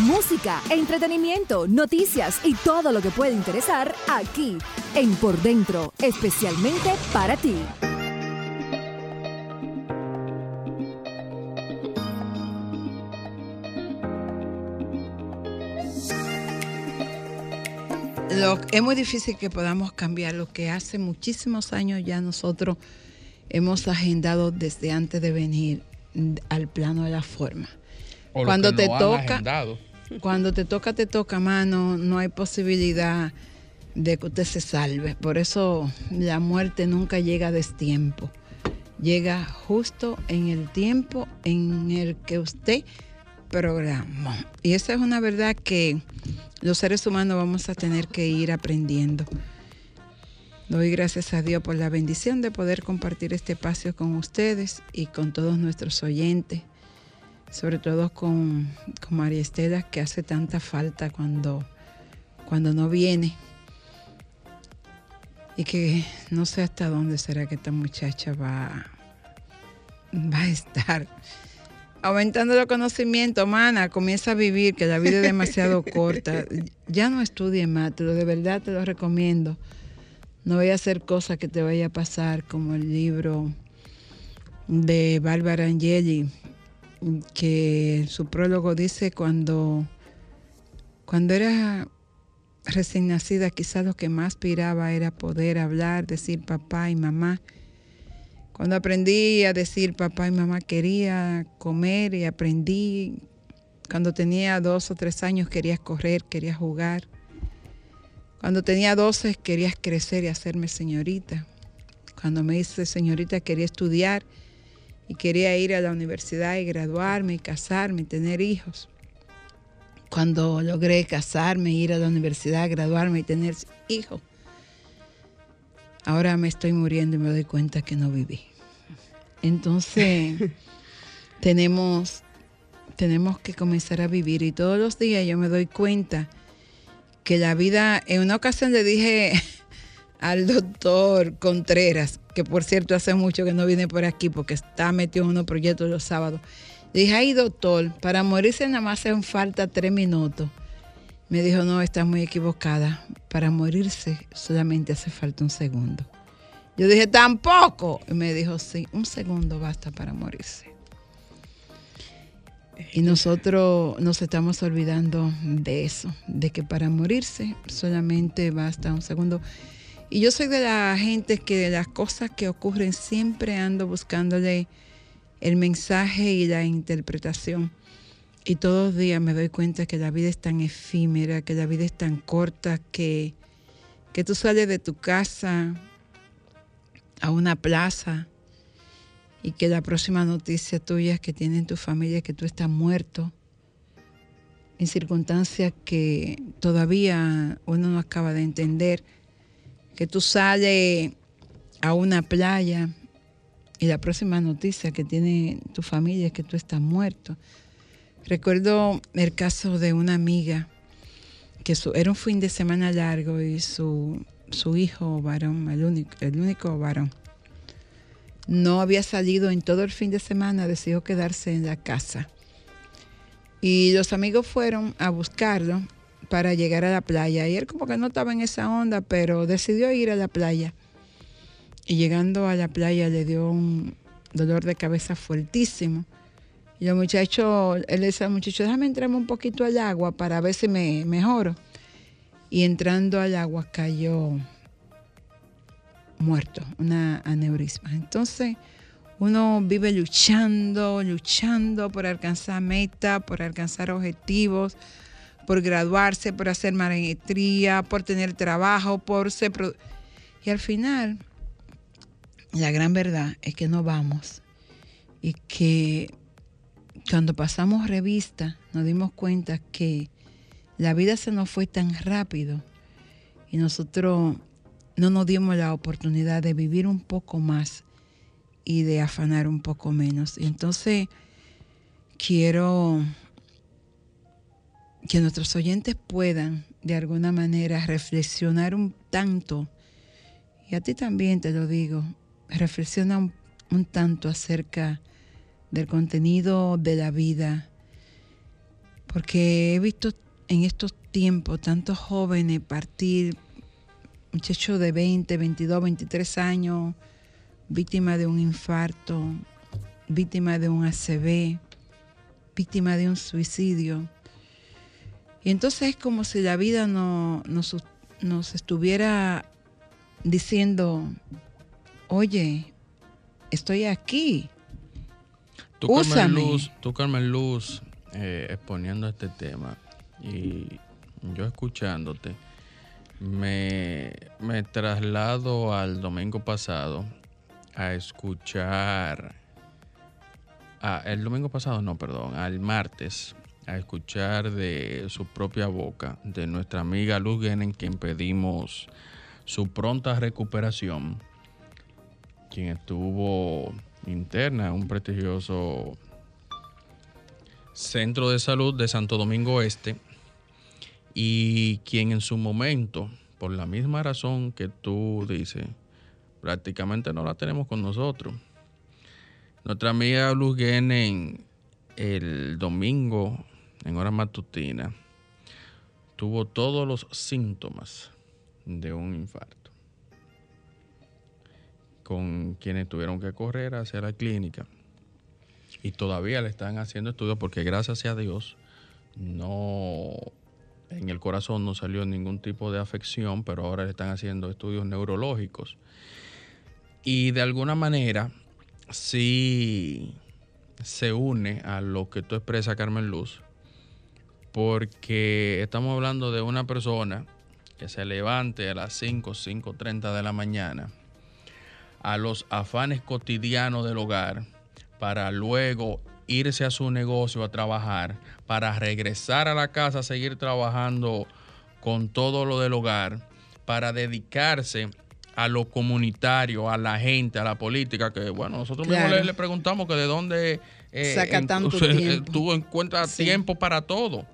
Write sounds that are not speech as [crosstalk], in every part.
música, entretenimiento, noticias y todo lo que puede interesar aquí en Por Dentro, especialmente para ti. es muy difícil que podamos cambiar lo que hace muchísimos años ya nosotros hemos agendado desde antes de venir al plano de la forma. Cuando te toca, cuando te toca, te toca, mano, no hay posibilidad de que usted se salve. Por eso la muerte nunca llega a destiempo. Llega justo en el tiempo en el que usted programó. Y esa es una verdad que los seres humanos vamos a tener que ir aprendiendo. Doy gracias a Dios por la bendición de poder compartir este espacio con ustedes y con todos nuestros oyentes sobre todo con, María Estela, que hace tanta falta cuando, cuando no viene. Y que no sé hasta dónde será que esta muchacha va, va a estar. Aumentando el conocimiento, mana, comienza a vivir, que la vida es demasiado [laughs] corta. Ya no estudie más, de verdad te lo recomiendo. No voy a hacer cosas que te vaya a pasar, como el libro de Bárbara Angeli, que su prólogo dice cuando, cuando era recién nacida, quizás lo que más aspiraba era poder hablar, decir papá y mamá. Cuando aprendí a decir papá y mamá quería comer y aprendí, cuando tenía dos o tres años querías correr, querías jugar. Cuando tenía doce querías crecer y hacerme señorita. Cuando me hice señorita quería estudiar y quería ir a la universidad y graduarme y casarme y tener hijos. Cuando logré casarme, ir a la universidad, graduarme y tener hijos, ahora me estoy muriendo y me doy cuenta que no viví. Entonces, [laughs] tenemos, tenemos que comenzar a vivir y todos los días yo me doy cuenta que la vida, en una ocasión le dije [laughs] al doctor Contreras, que por cierto hace mucho que no viene por aquí porque está metido en unos proyectos los sábados. dije, ay doctor, para morirse nada más hacen falta tres minutos. Me dijo, no, estás muy equivocada. Para morirse solamente hace falta un segundo. Yo dije, tampoco. Y me dijo, sí, un segundo basta para morirse. Y nosotros nos estamos olvidando de eso, de que para morirse solamente basta un segundo. Y yo soy de la gente que de las cosas que ocurren siempre ando buscándole el mensaje y la interpretación. Y todos los días me doy cuenta que la vida es tan efímera, que la vida es tan corta, que, que tú sales de tu casa a una plaza y que la próxima noticia tuya que tiene tu familia es que tú estás muerto en circunstancias que todavía uno no acaba de entender que tú sales a una playa y la próxima noticia que tiene tu familia es que tú estás muerto. Recuerdo el caso de una amiga que era un fin de semana largo y su, su hijo varón, el único, el único varón, no había salido en todo el fin de semana, decidió quedarse en la casa. Y los amigos fueron a buscarlo para llegar a la playa. Y él como que no estaba en esa onda, pero decidió ir a la playa. Y llegando a la playa le dio un dolor de cabeza fuertísimo. Y el muchacho, él le dice al muchacho, déjame entrarme un poquito al agua para ver si me mejoro. Y entrando al agua cayó muerto, una aneurisma. Entonces uno vive luchando, luchando por alcanzar metas, por alcanzar objetivos, por graduarse, por hacer maestría, por tener trabajo, por ser... Y al final, la gran verdad es que no vamos y que cuando pasamos revista nos dimos cuenta que la vida se nos fue tan rápido y nosotros no nos dimos la oportunidad de vivir un poco más y de afanar un poco menos. Y entonces quiero que nuestros oyentes puedan de alguna manera reflexionar un tanto, y a ti también te lo digo, reflexiona un, tanto acerca del contenido de la vida, porque he visto en estos tiempos tantos jóvenes partir, muchachos de 20, 22, 23 años, víctima de un infarto, víctima de un ACV, víctima de un suicidio. Y entonces es como si la vida no, nos, nos estuviera diciendo, oye, estoy aquí. Tú, Carmen Luz, tú, Carmen Luz eh, exponiendo este tema y yo escuchándote, me, me traslado al domingo pasado a escuchar, ah, el domingo pasado no, perdón, al martes, a escuchar de su propia boca, de nuestra amiga Luz Genen, quien pedimos su pronta recuperación, quien estuvo interna en un prestigioso centro de salud de Santo Domingo Este y quien en su momento, por la misma razón que tú dices, prácticamente no la tenemos con nosotros. Nuestra amiga Luz Genen el domingo en hora matutina tuvo todos los síntomas de un infarto. Con quienes tuvieron que correr hacia la clínica. Y todavía le están haciendo estudios porque gracias a Dios no en el corazón no salió ningún tipo de afección, pero ahora le están haciendo estudios neurológicos. Y de alguna manera sí se une a lo que tú expresas, Carmen Luz, porque estamos hablando de una persona que se levante a las 5, 5.30 de la mañana a los afanes cotidianos del hogar para luego irse a su negocio a trabajar, para regresar a la casa a seguir trabajando con todo lo del hogar, para dedicarse a lo comunitario, a la gente, a la política, que bueno, nosotros mismos le, preguntamos que de dónde eh, Saca tanto tiempo. tú encuentras tiempo para todo.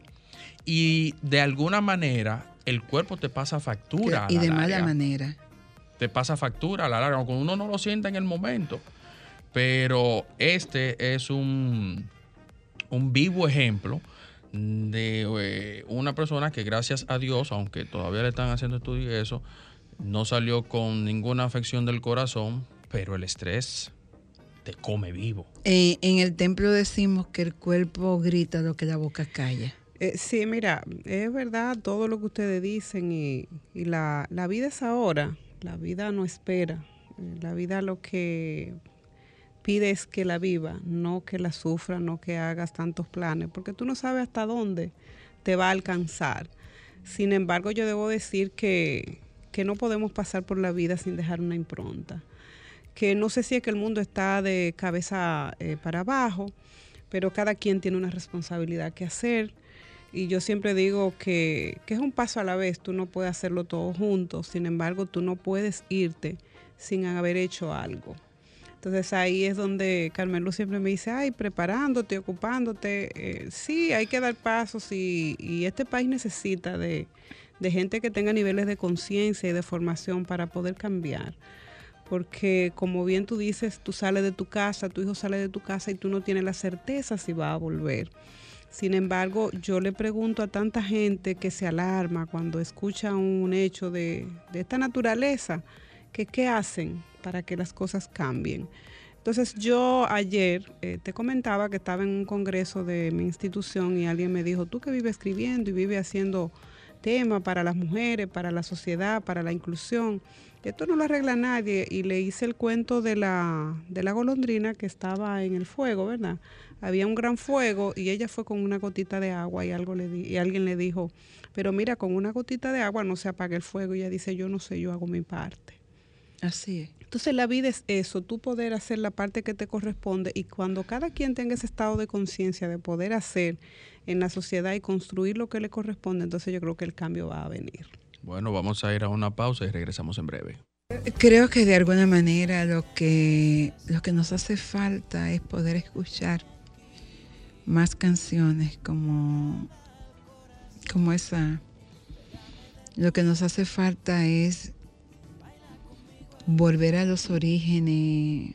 Y de alguna manera el cuerpo te pasa factura. y de mala manera. Te pasa factura a la larga, cuando uno no lo sienta en el momento. Pero este es un, un vivo ejemplo de eh, una persona que gracias a Dios, aunque todavía le están haciendo estudios y eso, no salió con ninguna afección del corazón, pero el estrés te come vivo. Eh, en el templo decimos que el cuerpo grita lo que la boca calla. Eh, sí, mira, es verdad todo lo que ustedes dicen y, la, la, vida es ahora, la vida no espera, la vida lo que pides que la viva, no que la sufra, no que hagas tantos planes, porque tú no sabes hasta dónde te va a alcanzar. Sin embargo, yo debo decir que, que no podemos pasar por la vida sin dejar una impronta. Que no sé si es que el mundo está de cabeza eh, para abajo, pero cada quien tiene una responsabilidad que hacer. Y yo siempre digo que, que es un paso a la vez, tú no puedes hacerlo todo junto, sin embargo, tú no puedes irte sin haber hecho algo. Entonces ahí es donde Carmen Luz siempre me dice, ay, preparándote, ocupándote. Eh, sí, hay que dar pasos y, este país necesita de, gente que tenga niveles de conciencia y de formación para poder cambiar. Porque como bien tú dices, tú sales de tu casa, tu hijo sale de tu casa y tú no tienes la certeza si va a volver. Sin embargo, yo le pregunto a tanta gente que se alarma cuando escucha un hecho de, esta naturaleza, que qué hacen para que las cosas cambien. Entonces yo ayer eh, te comentaba que estaba en un congreso de mi institución y alguien me dijo, tú que vives escribiendo y vives haciendo temas para las mujeres, para la sociedad, para la inclusión, esto no lo arregla nadie. Y le hice el cuento de la, de la golondrina que estaba en el fuego, ¿verdad? Había un gran fuego y ella fue con una gotita de agua y, algo le y alguien le dijo, pero mira, con una gotita de agua no se apaga el fuego. Y ella dice, yo no sé, yo hago mi parte. Así es. Entonces la vida es eso, tú poder hacer la parte que te corresponde y cuando cada quien tenga ese estado de conciencia de poder hacer en la sociedad y construir lo que le corresponde, entonces yo creo que el cambio va a venir. Bueno, vamos a ir a una pausa y regresamos en breve. Creo que de alguna manera lo que, lo que nos hace falta es poder escuchar más canciones como, como esa. Lo que nos hace falta es volver a los orígenes,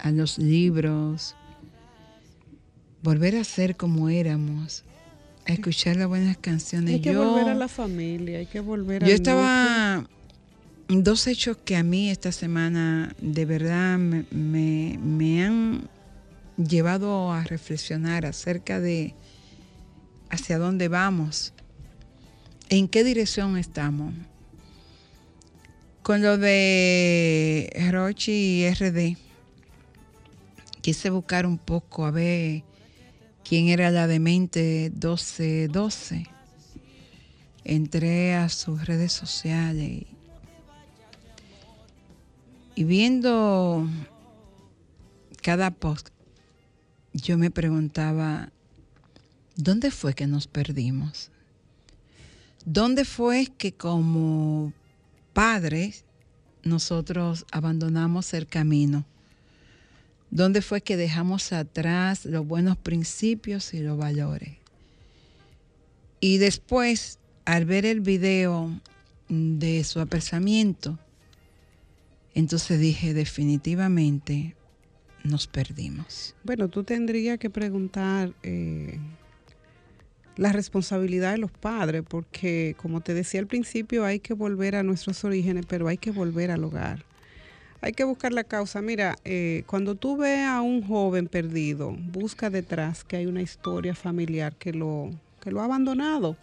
a los libros, volver a ser como éramos, a escuchar las buenas canciones. Hay que volver a la familia, hay que volver a... Yo estaba... Dos hechos que a mí esta semana de verdad me, me han llevado a reflexionar acerca de hacia dónde vamos, en qué dirección estamos. Con lo de Rochi y RD, quise buscar un poco a ver quién era la demente 1212. Entré a sus redes sociales y, viendo cada post, yo me preguntaba, ¿dónde fue que nos perdimos? ¿Dónde fue que como padres nosotros abandonamos el camino? ¿Dónde fue que dejamos atrás los buenos principios y los valores? Y después, al ver el video de su apresamiento, entonces dije, definitivamente nos perdimos. Bueno, tú tendrías que preguntar eh, la responsabilidad de los padres, porque como te decía al principio, hay que volver a nuestros orígenes, pero hay que volver al hogar. Hay que buscar la causa. Mira, eh, cuando tú ves a un joven perdido, busca detrás que hay una historia familiar que lo, que lo ha abandonado.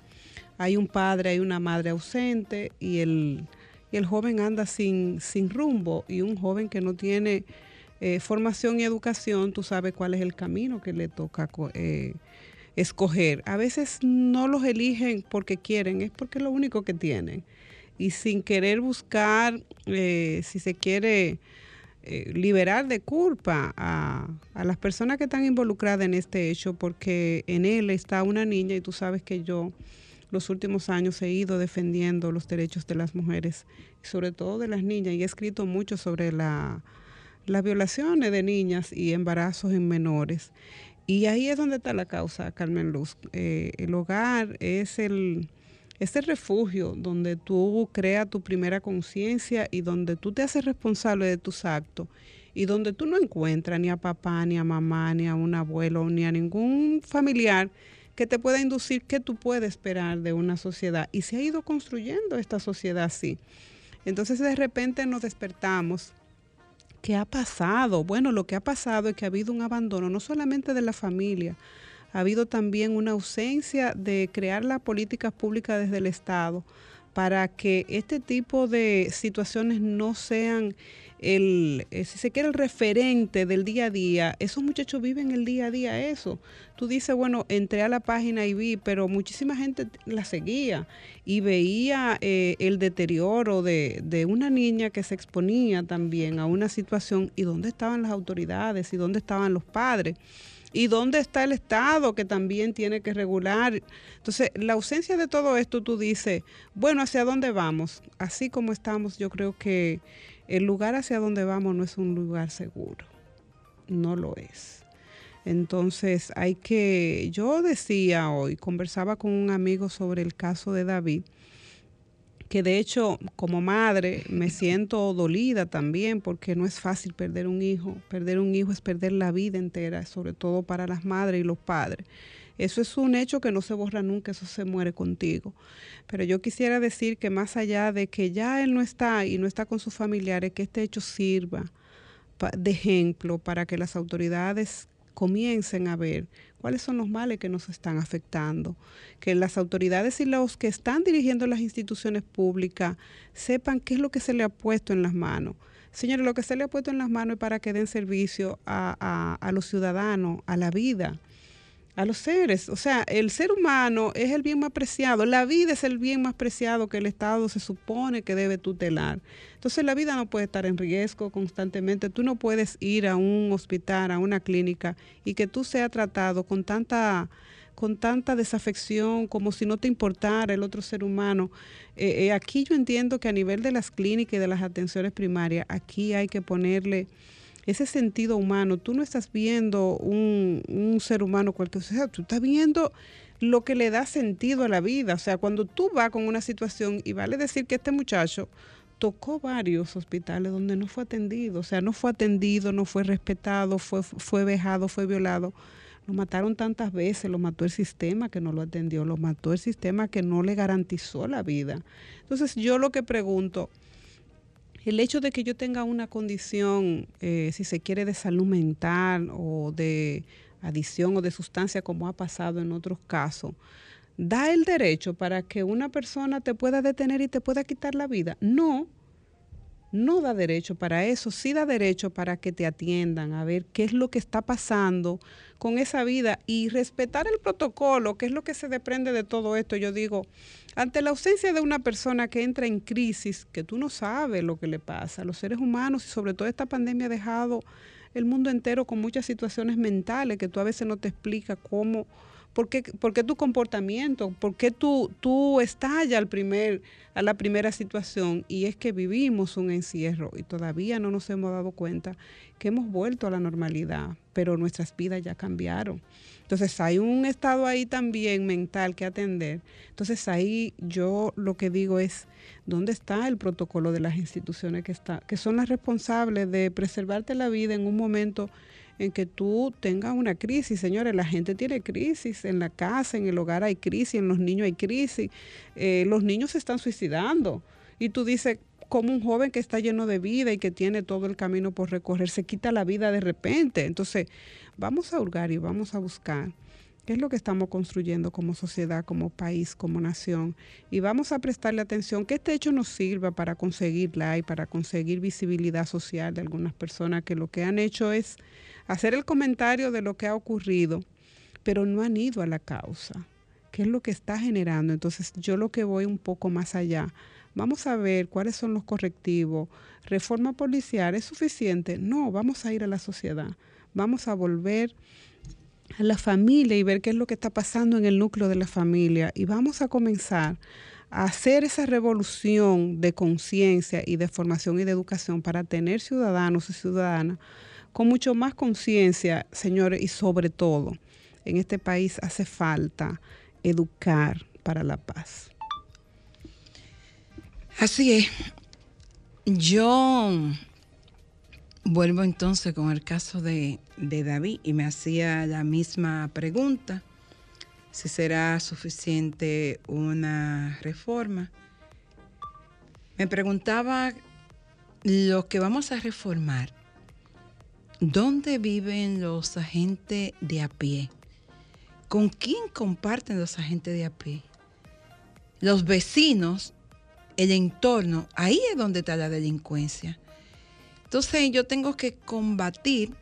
Hay un padre, hay una madre ausente y el, y el joven anda sin, sin rumbo y un joven que no tiene eh, formación y educación, tú sabes cuál es el camino que le toca eh, escoger. A veces no los eligen porque quieren, es porque es lo único que tienen. Y sin querer buscar, eh, si se quiere, liberar de culpa a, a, las personas que están involucradas en este hecho, porque en él está una niña y tú sabes que yo los últimos años he ido defendiendo los derechos de las mujeres, sobre todo de las niñas, y he escrito mucho sobre la, las violaciones de niñas y embarazos en menores. Y ahí es donde está la causa, Carmen Luz. Eh, el hogar es el, es refugio donde tú creas tu primera conciencia y donde tú te haces responsable de tus actos y donde tú no encuentras ni a papá, ni a mamá, ni a un abuelo, ni a ningún familiar que te pueda inducir qué tú puedes esperar de una sociedad. Y se ha ido construyendo esta sociedad así. Entonces de repente nos despertamos ¿Qué ha pasado? Bueno, lo que ha pasado es que ha habido un abandono no solamente de la familia, ha habido también una ausencia de crear las políticas públicas desde el Estado para que este tipo de situaciones no sean el, eh, si se quiere, el referente del día a día. Esos muchachos viven el día a día eso. Tú dices, bueno, entré a la página y vi, pero muchísima gente la seguía y veía eh, el deterioro de, de una niña que se exponía también a una situación y dónde estaban las autoridades y dónde estaban los padres. ¿Y dónde está el Estado que también tiene que regular? Entonces, la ausencia de todo esto, tú dices, bueno, ¿hacia dónde vamos? Así como estamos, yo creo que el lugar hacia donde vamos no es un lugar seguro. No lo es. Entonces, hay que, yo decía hoy, conversaba con un amigo sobre el caso de David, que de hecho como madre me siento dolida también porque no es fácil perder un hijo. Perder un hijo es perder la vida entera, sobre todo para las madres y los padres. Eso es un hecho que no se borra nunca, eso se muere contigo. Pero yo quisiera decir que más allá de que ya él no está y no está con sus familiares, que este hecho sirva de ejemplo para que las autoridades comiencen a ver cuáles son los males que nos están afectando, que las autoridades y los que están dirigiendo las instituciones públicas sepan qué es lo que se le ha puesto en las manos. Señores, lo que se le ha puesto en las manos es para que den servicio a, los ciudadanos, a la vida. A los seres. O sea, el ser humano es el bien más preciado, la vida es el bien más preciado que el Estado se supone que debe tutelar. Entonces la vida no puede estar en riesgo constantemente. Tú no puedes ir a un hospital, a una clínica y que tú seas tratado con tanta con tanta desafección como si no te importara el otro ser humano. Eh, eh, aquí yo entiendo que a nivel de las clínicas y de las atenciones primarias, aquí hay que ponerle ese sentido humano. Tú no estás viendo un, ser humano cualquier cosa, tú estás viendo lo que le da sentido a la vida. O sea, cuando tú vas con una situación y vale decir que este muchacho tocó varios hospitales donde no fue atendido, o sea, no fue atendido, no fue respetado, fue, fue vejado, fue violado. Lo mataron tantas veces, lo mató el sistema que no lo atendió, lo mató el sistema que no le garantizó la vida. Entonces yo lo que pregunto, el hecho de que yo tenga una condición, eh, si se quiere, de salud mental o de adicción o de sustancia, como ha pasado en otros casos, da el derecho para que una persona te pueda detener y te pueda quitar la vida. No, no da derecho para eso, sí da derecho para que te atiendan a ver qué es lo que está pasando con esa vida y respetar el protocolo, que es lo que se desprende de todo esto. Yo digo, ante la ausencia de una persona que entra en crisis, que tú no sabes lo que le pasa los seres humanos y sobre todo esta pandemia ha dejado el mundo entero con muchas situaciones mentales que tú a veces no te explicas cómo ¿Por qué, tu comportamiento? ¿Por qué tú, tú estallas al primer, a la primera situación? Y es que vivimos un encierro y todavía no nos hemos dado cuenta que hemos vuelto a la normalidad, pero nuestras vidas ya cambiaron. Entonces hay un estado ahí también mental que atender. Entonces ahí yo lo que digo es, ¿dónde está el protocolo de las instituciones que, está, que son las responsables de preservarte la vida en un momento en que tú tengas una crisis. Señores, la gente tiene crisis en la casa, en el hogar hay crisis, en los niños hay crisis. Eh, los niños se están suicidando. Y tú dices, como un joven que está lleno de vida y que tiene todo el camino por recorrer, se quita la vida de repente. Entonces, vamos a hurgar y vamos a buscar qué es lo que estamos construyendo como sociedad, como país, como nación. Y vamos a prestarle atención que este hecho nos sirva para conseguir like, para conseguir visibilidad social de algunas personas que lo que han hecho es hacer el comentario de lo que ha ocurrido, pero no han ido a la causa. ¿Qué es lo que está generando? Entonces yo lo que voy un poco más allá. Vamos a ver cuáles son los correctivos. ¿Reforma policial es suficiente? No, vamos a ir a la sociedad. Vamos a volver a la familia y ver qué es lo que está pasando en el núcleo de la familia. Y vamos a comenzar a hacer esa revolución de conciencia y de formación y de educación para tener ciudadanos y ciudadanas con mucho más conciencia, señores, y sobre todo, en este país hace falta educar para la paz. Así es. Yo vuelvo entonces con el caso de, de David y me hacía la misma pregunta, si será suficiente una reforma. Me preguntaba lo que vamos a reformar ¿Dónde viven los agentes de a pie? ¿Con quién comparten los agentes de a pie? Los vecinos, el entorno, ahí es donde está la delincuencia. Entonces yo tengo que combatir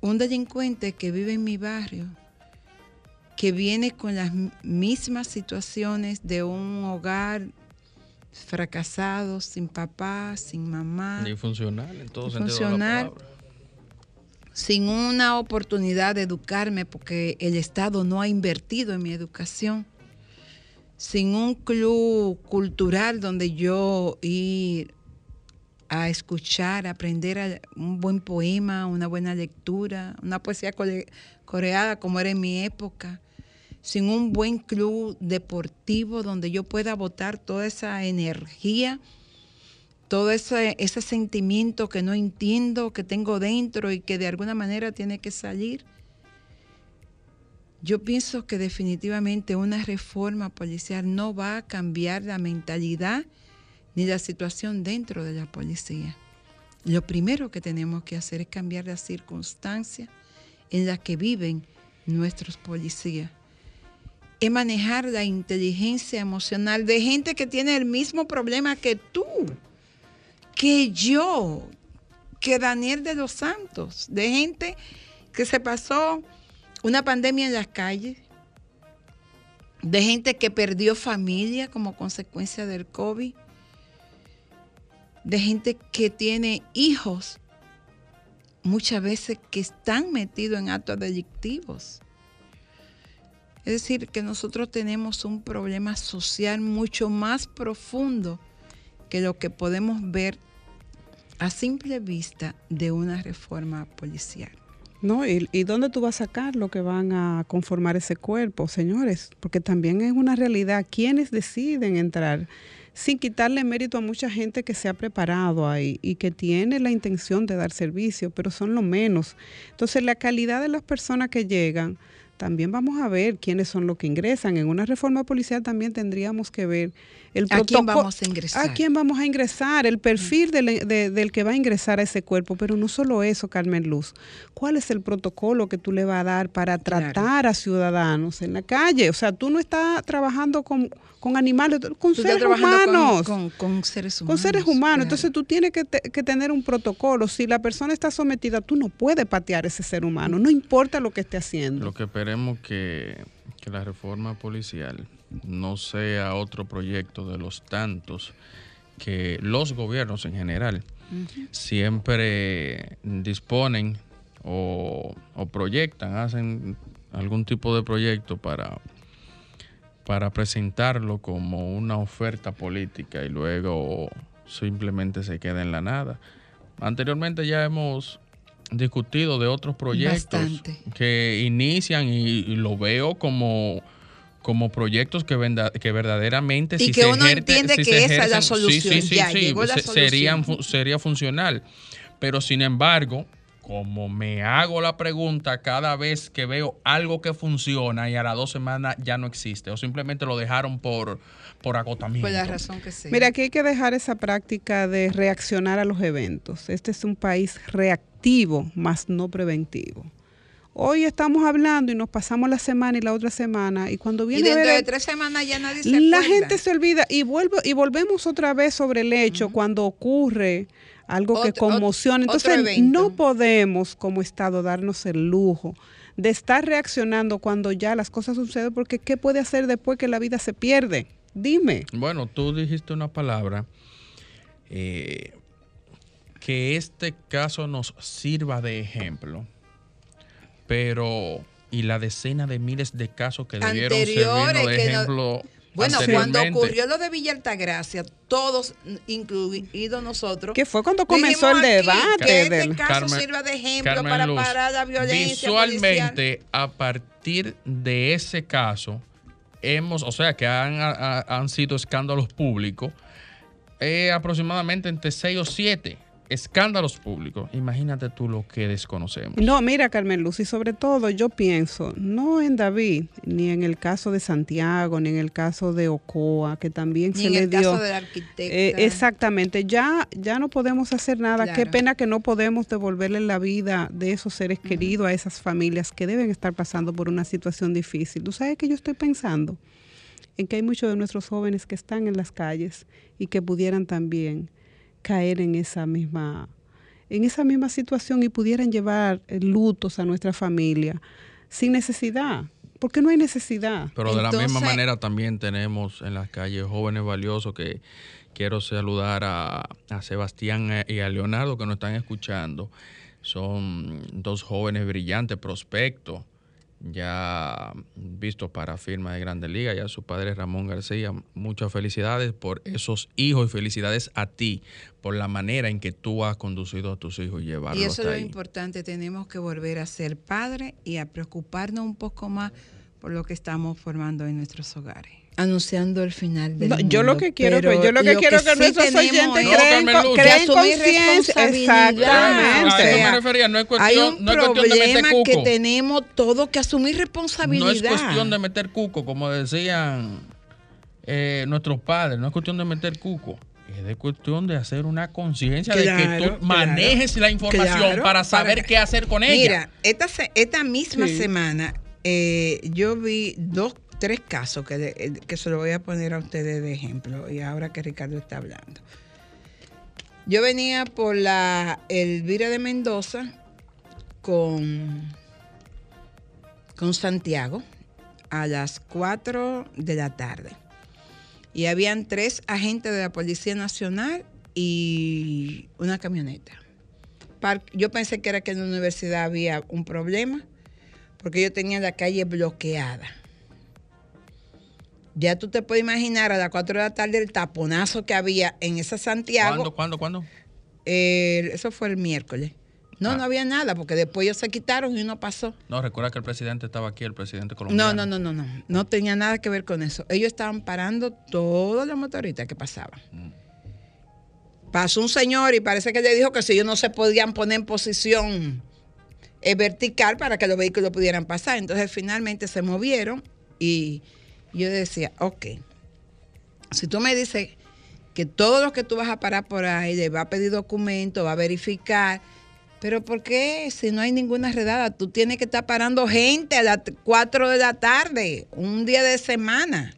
un delincuente que vive en mi barrio, que viene con las mismas situaciones de un hogar fracasado, sin papá, sin mamá. Ni funcional, en todo sentido de la palabra sin una oportunidad de educarme porque el Estado no ha invertido en mi educación, sin un club cultural donde yo ir a escuchar, a aprender un buen poema, una buena lectura, una poesía coreada como era en mi época, sin un buen club deportivo donde yo pueda botar toda esa energía todo ese, ese sentimiento que no entiendo, que tengo dentro y que de alguna manera tiene que salir. Yo pienso que definitivamente una reforma policial no va a cambiar la mentalidad ni la situación dentro de la policía. Lo primero que tenemos que hacer es cambiar las circunstancias en las que viven nuestros policías. Es manejar la inteligencia emocional de gente que tiene el mismo problema que tú que yo, que Daniel de los Santos, de gente que se pasó una pandemia en las calles, de gente que perdió familia como consecuencia del COVID, de gente que tiene hijos muchas veces que están metidos en actos delictivos. Es decir, que nosotros tenemos un problema social mucho más profundo que lo que podemos ver a simple vista de una reforma policial. No, ¿y, ¿y, dónde tú vas a sacar lo que van a conformar ese cuerpo, señores? Porque también es una realidad. ¿Quiénes deciden entrar? sin quitarle mérito a mucha gente que se ha preparado ahí y que tiene la intención de dar servicio, pero son lo menos. Entonces, la calidad de las personas que llegan, también vamos a ver quiénes son los que ingresan. En una reforma policial también tendríamos que ver el ¿A quién vamos a ingresar? ¿A quién vamos a ingresar? El perfil del, del, que va a ingresar a ese cuerpo. Pero no solo eso, Carmen Luz. ¿Cuál es el protocolo que tú le vas a dar para tratar a ciudadanos en la calle? O sea, tú no estás trabajando con, con animales, con seres humanos. Con, seres humanos. Con seres humanos. Entonces tú tienes que, que tener un protocolo. Si la persona está sometida, tú no puedes patear a ese ser humano, no importa lo que esté haciendo. Lo que esperemos que, que la reforma policial no sea otro proyecto de los tantos que los gobiernos en general siempre disponen o, proyectan, hacen algún tipo de proyecto para, para presentarlo como una oferta política y luego simplemente se queda en la nada. Anteriormente ya hemos discutido de otros proyectos que inician y, lo veo como como proyectos que, que verdaderamente y que uno entiende que esa es la solución ya llegó la Serían, sería funcional pero sin embargo como me hago la pregunta cada vez que veo algo que funciona y a las dos semanas ya no existe o simplemente lo dejaron por, por agotamiento. Por la razón que sea. Mira, aquí hay que dejar esa práctica de reaccionar a los eventos. Este es un país reactivo, más no preventivo. Hoy estamos hablando y nos pasamos la semana y la otra semana y cuando viene y dentro de tres semanas ya nadie se La gente se olvida y vuelvo y volvemos otra vez sobre el hecho cuando ocurre algo que conmociona. Entonces no podemos como Estado darnos el lujo de estar reaccionando cuando ya las cosas suceden porque ¿qué puede hacer después que la vida se pierde? Dime. Bueno, tú dijiste una palabra eh, que este caso nos sirva de ejemplo pero y la decena de miles de casos que debieron servir de ejemplo. bueno, cuando ocurrió lo de Villa Altagracia, todos, incluidos nosotros, que fue cuando comenzó el debate. Que este caso sirva de ejemplo para parar la violencia. Visualmente, a partir de ese caso, hemos, o sea, que han, han sido escándalos públicos, eh, aproximadamente entre 6 o 7 escándalos públicos. Imagínate tú lo que desconocemos. No, mira, Carmen Luz, y sobre todo yo pienso, no en David, ni en el caso de Santiago, ni en el caso de Ocoa, que también se le dio. el caso del arquitecto. Eh, exactamente, ya, ya no podemos hacer nada. Qué pena que no podemos devolverle la vida de esos seres queridos a esas familias que deben estar pasando por una situación difícil. ¿Tú sabes que yo estoy pensando? En que hay muchos de nuestros jóvenes que están en las calles y que pudieran también caer en esa misma en esa misma situación y pudieran llevar lutos a nuestra familia sin necesidad, porque no hay necesidad. Pero de la misma manera también tenemos en las calles jóvenes valiosos que quiero saludar a, a Sebastián y a Leonardo que nos están escuchando. Son dos jóvenes brillantes, prospectos, ya visto para firma de Grandes Ligas, ya su padre Ramón García. Muchas felicidades por esos hijos y felicidades a ti por la manera en que tú has conducido a tus hijos y llevarlos Y eso es lo importante, tenemos que volver a ser padre y a preocuparnos un poco más por lo que estamos formando en nuestros hogares anunciando el final del mundo, yo lo que quiero yo lo que quiero que, que nuestros oyentes crean, creen conciencia exactamente me refería, no es cuestión, hay un no es problema de meter cuco. que tenemos todos que asumir responsabilidad. No es cuestión de meter cuco como decían eh, nuestros padres no es cuestión de meter cuco es de cuestión de hacer una conciencia de que tú manejes la información para saber qué hacer con ella. Mira, esta, esta misma semana eh, yo vi dos tres casos que, eh, que se lo voy a poner a ustedes de ejemplo y ahora que Ricardo está hablando. Yo venía por la Elvira de Mendoza con, con Santiago a las 4 de la tarde. Y habían tres agentes de la Policía Nacional y una camioneta. Yo pensé que era que en la universidad había un problema, porque yo tenía la calle bloqueada. Ya tú te puedes imaginar a las 4 de la tarde el taponazo que había en esa Santiago. ¿Cuándo, cuándo, cuándo? eso fue el miércoles. No, ah. no había nada, porque después ellos se quitaron y no pasó. No, recuerda que el presidente estaba aquí, el presidente colombiano. No, no, no, no, no. No tenía nada que ver con eso. Ellos estaban parando todas las motoritas que pasaban. Mm. Pasó un señor y parece que le dijo que si ellos no se podían poner en posición eh, vertical para que los vehículos pudieran pasar. Entonces finalmente se movieron y yo decía, ok, si tú me dices que todos los que tú vas a parar por ahí le va a pedir documento, va a verificar, pero ¿por qué si no hay ninguna redada? Tú tienes que estar parando gente a las 4 de la tarde, un día de semana.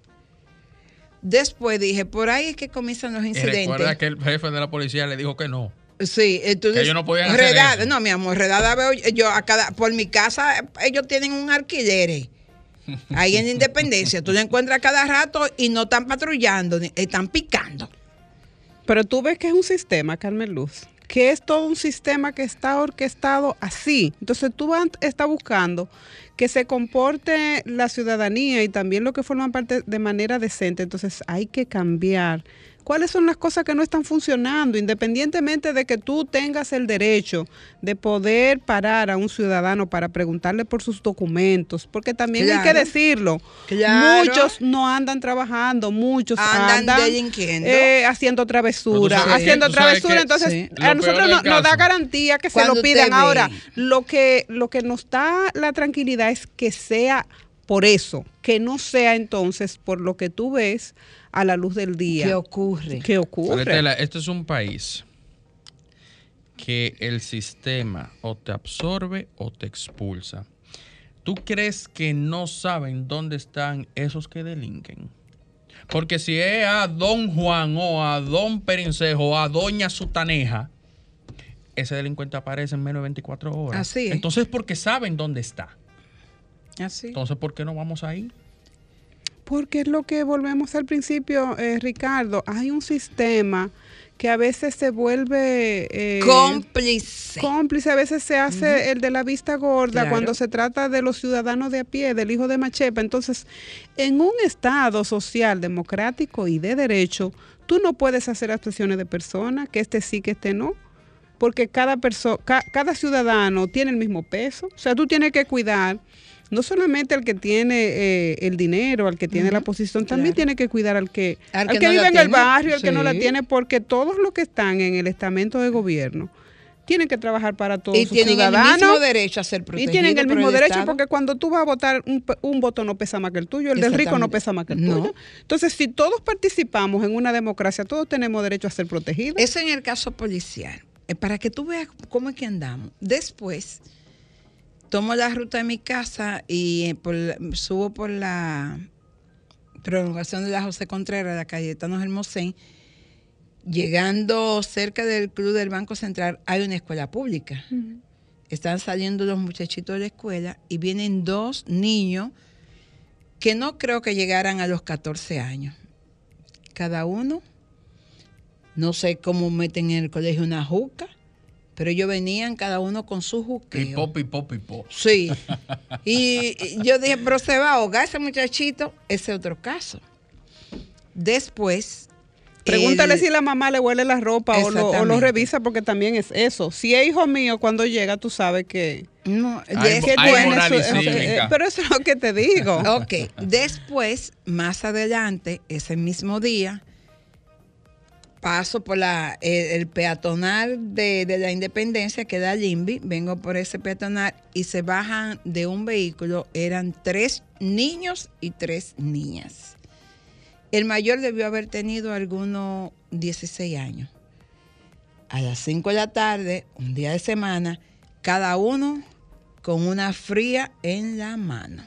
Después dije, por ahí es que comienzan los incidentes. Y recuerda que el jefe de la policía le dijo que no. Sí, entonces. Que ellos no podían hacer redada, No, mi amor, redada veo yo a cada. Por mi casa, ellos tienen un alquiler Ahí en Independencia, tú lo encuentras cada rato y no están patrullando, están picando. Pero tú ves que es un sistema, Carmen Luz, que es todo un sistema que está orquestado así. Entonces tú estás buscando que se comporte la ciudadanía y también lo que forman parte de manera decente. Entonces hay que cambiar cuáles son las cosas que no están funcionando, independientemente de que tú tengas el derecho de poder parar a un ciudadano para preguntarle por sus documentos, porque también hay que decirlo, muchos no andan trabajando, muchos andan, eh, haciendo travesura, haciendo travesura, entonces a nosotros no, nos da garantía que se lo pidan. Ahora, lo que, lo que nos da la tranquilidad es que sea por eso, que no sea entonces por lo que tú ves a la luz del día. ¿Qué ocurre? ¿Qué ocurre? esto es un país que el sistema o te absorbe o te expulsa. ¿Tú crees que no saben dónde están esos que delinquen? Porque si es a don Juan o a don Perincejo o a doña Sutaneja, ese delincuente aparece en menos de 24 horas. Así es. Entonces, porque saben dónde está. Así. Entonces, ¿por qué no vamos ahí? Porque es lo que volvemos al principio, eh, Ricardo. Hay un sistema que a veces se vuelve eh, cómplice. Cómplice, a veces se hace el de la vista gorda cuando se trata de los ciudadanos de a pie, del hijo de Machepa. Entonces, en un Estado social, democrático y de derecho, tú no puedes hacer expresiones de persona, que este sí, que este no porque cada persona, cada ciudadano tiene el mismo peso. O sea, tú tienes que cuidar no solamente al que tiene eh, el dinero, al que tiene la posición, también tiene que cuidar al que, al que, vive en el barrio, al que no la tiene, porque todos los que están en el estamento de gobierno tienen que trabajar para todos y tienen el mismo derecho a ser protegidos y tienen el mismo derecho porque cuando tú vas a votar un, voto no pesa más que el tuyo el del rico no pesa más que el tuyo. Entonces si todos participamos en una democracia todos tenemos derecho a ser protegidos. Eso en el caso policial. Eh, para que tú veas cómo es que andamos. Después tomo la ruta de mi casa y eh, subo por la prolongación de la José Contreras, la calle Tano Hermosén. Llegando cerca del Club del Banco Central hay una escuela pública. Están saliendo los muchachitos de la escuela y vienen dos niños que no creo que llegaran a los 14 años. Cada uno, no sé cómo meten en el colegio una juca pero ellos venían cada uno con su juqueo. Pipo, pipo, Sí. [laughs] y yo dije, pero se va a ahogar ese muchachito. Ese otro caso. Después. Pregúntale si la mamá le huele la ropa o lo, revisa, porque también es eso. Si es hijo mío, cuando llega, tú sabes que. No, es que eh, pero eso es lo que te digo. [laughs] ok. Después, más adelante, ese mismo día paso por la, el, peatonal de, la Independencia que da Limbi, vengo por ese peatonal y se bajan de un vehículo, eran tres niños y tres niñas. El mayor debió haber tenido algunos 16 años. A las 5 de la tarde, un día de semana, cada uno con una fría en la mano.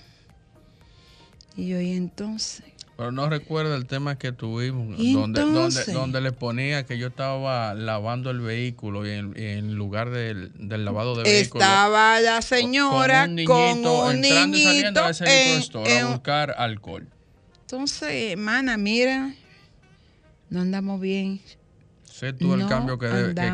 Y yo, y entonces, Pero no recuerda el tema que tuvimos, donde, donde, donde le ponía que yo estaba lavando el vehículo y en, lugar del, lavado de vehículo. Estaba la señora con un niñito, entrando y saliendo a ese a buscar alcohol. Entonces, hermana, mira, no andamos bien. Sé tú el cambio que,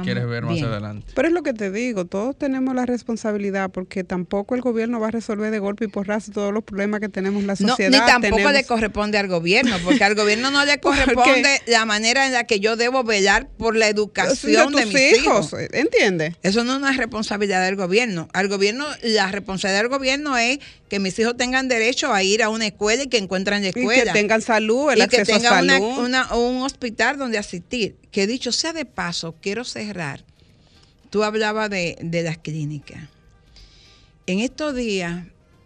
quieres ver más adelante. Pero es lo que te digo, todos tenemos la responsabilidad porque tampoco el gobierno va a resolver de golpe y porrazo todos los problemas que tenemos en la sociedad. ni tampoco le corresponde al gobierno, porque al gobierno no le [laughs] corresponde la manera en la que yo debo velar por la educación de, mis hijos. hijos. ¿Entiendes? Eso no es una responsabilidad del gobierno. Al gobierno, la responsabilidad del gobierno es que mis hijos tengan derecho a ir a una escuela y que encuentren la escuela. Y que tengan salud, el y que tengan un hospital donde asistir que dicho sea de paso, quiero cerrar. Tú hablabas de, las clínicas. En estos días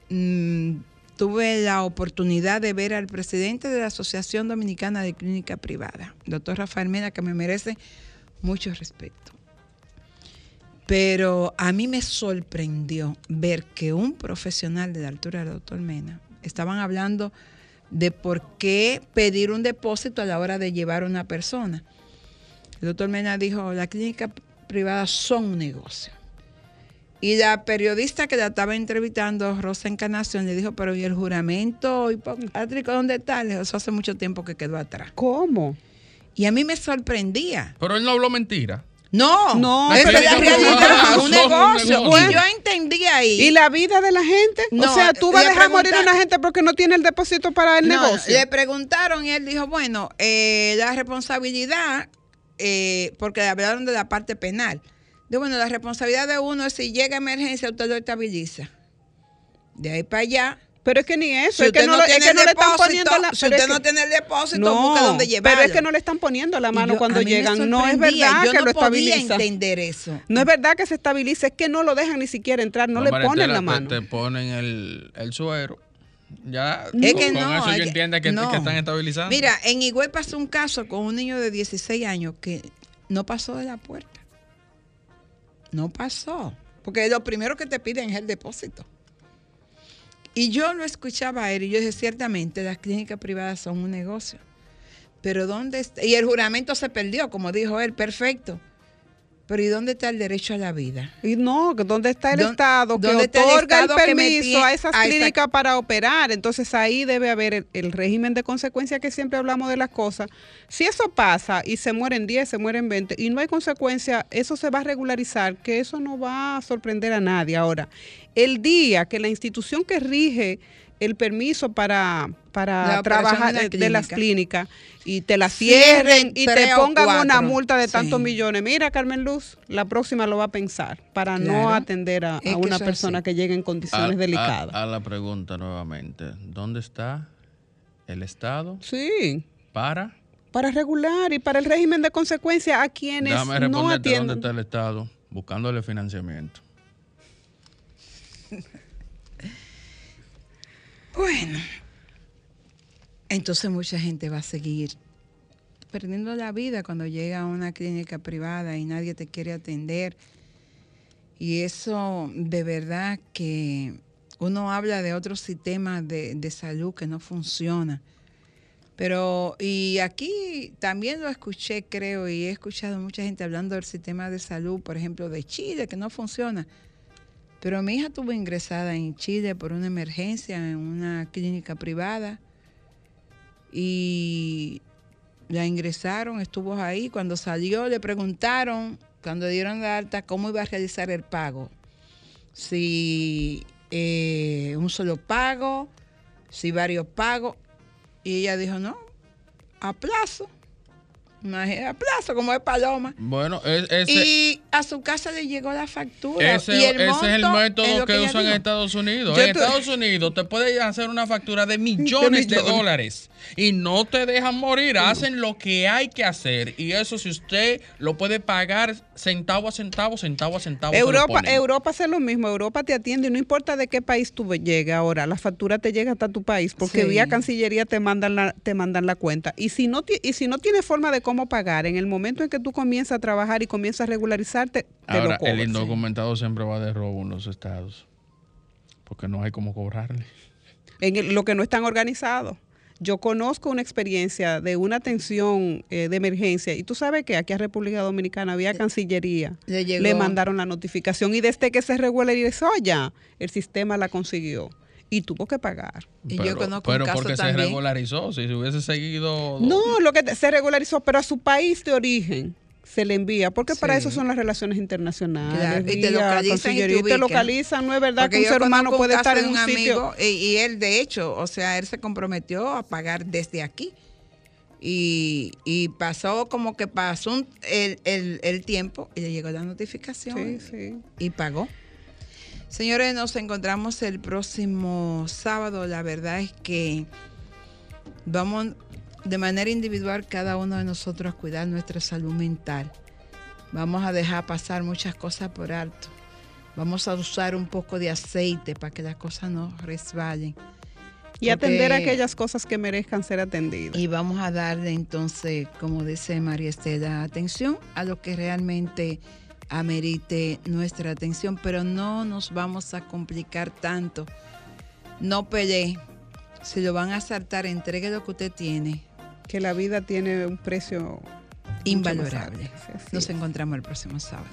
mm, tuve la oportunidad de ver al presidente de la Asociación Dominicana de Clínica Privada, doctor Rafael Mena, que me merece mucho respeto. Pero a mí me sorprendió ver que un profesional de la altura del doctor Mena estaban hablando de por qué pedir un depósito a la hora de llevar a una persona. El doctor Mena dijo, las clínicas privadas son un negocio. Y la periodista que la estaba entrevistando, Rosa Encarnación, le dijo, pero ¿y el juramento hipocrático dónde está? Eso hace mucho tiempo que quedó atrás. ¿Cómo? Y a mí me sorprendía. Pero él no habló mentira. No, no, es la realidad, un negocio. Y yo entendí ahí. ¿Y la vida de la gente? o sea, tú vas a dejar morir a una gente porque no tiene el depósito para el negocio. Le preguntaron y él dijo, bueno, eh, la responsabilidad eh, porque hablaron de la parte penal. De bueno, la responsabilidad de uno es si llega emergencia, usted lo estabiliza. De ahí para allá. Pero es que ni eso, es que no, es que no le están poniendo la Si usted no tiene el depósito, no, busque dónde llevarlo. Pero es que no le están poniendo la mano cuando llegan. No es verdad que lo estabiliza. entender eso. No es verdad que se estabilice, es que no lo dejan ni siquiera entrar, no, le ponen la mano. Te, ponen el, el suero ya es que con no, eso yo entiendo que, están estabilizando. Mira, en Higüey pasó un caso con un niño de 16 años que no pasó de la puerta. No pasó. Porque lo primero que te piden es el depósito. Y yo lo escuchaba a él y yo dije, ciertamente las clínicas privadas son un negocio. Pero ¿dónde está? Y el juramento se perdió, como dijo él, perfecto. Pero ¿y dónde está el derecho a la vida? Y no, ¿dónde está el Estado que otorga el, permiso a esas clínicas para operar? Entonces ahí debe haber el, régimen de consecuencia que siempre hablamos de las cosas. Si eso pasa y se mueren 10, se mueren 20 y no hay consecuencia, eso se va a regularizar, que eso no va a sorprender a nadie. Ahora, el día que la institución que rige el permiso para, para trabajar de, las clínicas y te la cierren y te pongan una multa de tantos millones. Mira, Carmen Luz, la próxima lo va a pensar para no atender a, una persona que llegue en condiciones delicadas. A, la pregunta nuevamente, ¿dónde está el Estado? Sí. Para para regular y para el régimen de consecuencia a quienes no atienden. ¿Dónde está el Estado? Buscándole financiamiento. Bueno, entonces mucha gente va a seguir perdiendo la vida cuando llega a una clínica privada y nadie te quiere atender. Y eso de verdad que uno habla de otros sistemas de, salud que no funcionan. Pero, y aquí también lo escuché, creo, y he escuchado mucha gente hablando del sistema de salud, por ejemplo, de Chile, que no funciona. Pero mi hija estuvo ingresada en Chile por una emergencia en una clínica privada y la ingresaron, estuvo ahí. Cuando salió le preguntaron, cuando dieron la alta, cómo iba a realizar el pago. Si eh, un solo pago, si varios pagos. Y ella dijo, no, a plazo a plazo, como es paloma. Bueno, y a su casa le llegó la factura. Ese, es el método que, usan en Estados Unidos. en Estados Unidos te pueden hacer una factura de [laughs] millones de, dólares y no te dejan morir. Hacen lo que hay que hacer. Y eso, si usted lo puede pagar centavo a centavo, centavo a centavo. Europa, Europa hace lo mismo. Europa te atiende. No importa de qué país tú llegues ahora, la factura te llega hasta tu país porque vía Cancillería te mandan la, te mandan la cuenta. Y si no, y si no tienes forma de cómo pagar. En el momento en que tú comienzas a trabajar y comienzas a regularizarte, te lo El indocumentado siempre va de robo en los estados, porque no hay cómo cobrarle. En lo que no están organizados. Yo conozco una experiencia de una atención eh, de emergencia y tú sabes que aquí a República Dominicana había Cancillería, le, mandaron la notificación y desde que se regularizó ya, el sistema la consiguió y tuvo que pagar. Y yo conozco pero porque se regularizó, si se hubiese seguido... No, lo que se regularizó, pero a su país de origen se le envía, porque para eso son las relaciones internacionales. y te localizan y te, localizan, no es verdad que un ser humano puede estar en un, amigo y, él de hecho, o sea, él se comprometió a pagar desde aquí. Y, pasó como que pasó el, el, tiempo y le llegó la notificación y pagó. Señores, nos encontramos el próximo sábado. La verdad es que vamos de manera individual cada uno de nosotros cuidar nuestra salud mental. Vamos a dejar pasar muchas cosas por alto. Vamos a usar un poco de aceite para que las cosas no resbalen. Y atender a aquellas cosas que merezcan ser atendidas. Y vamos a darle entonces, como dice María Estela, atención a lo que realmente amerite nuestra atención, pero no nos vamos a complicar tanto. No pelee. Si lo van a saltar, entregue lo que usted tiene que la vida tiene un precio invalorable. Nos encontramos el próximo sábado.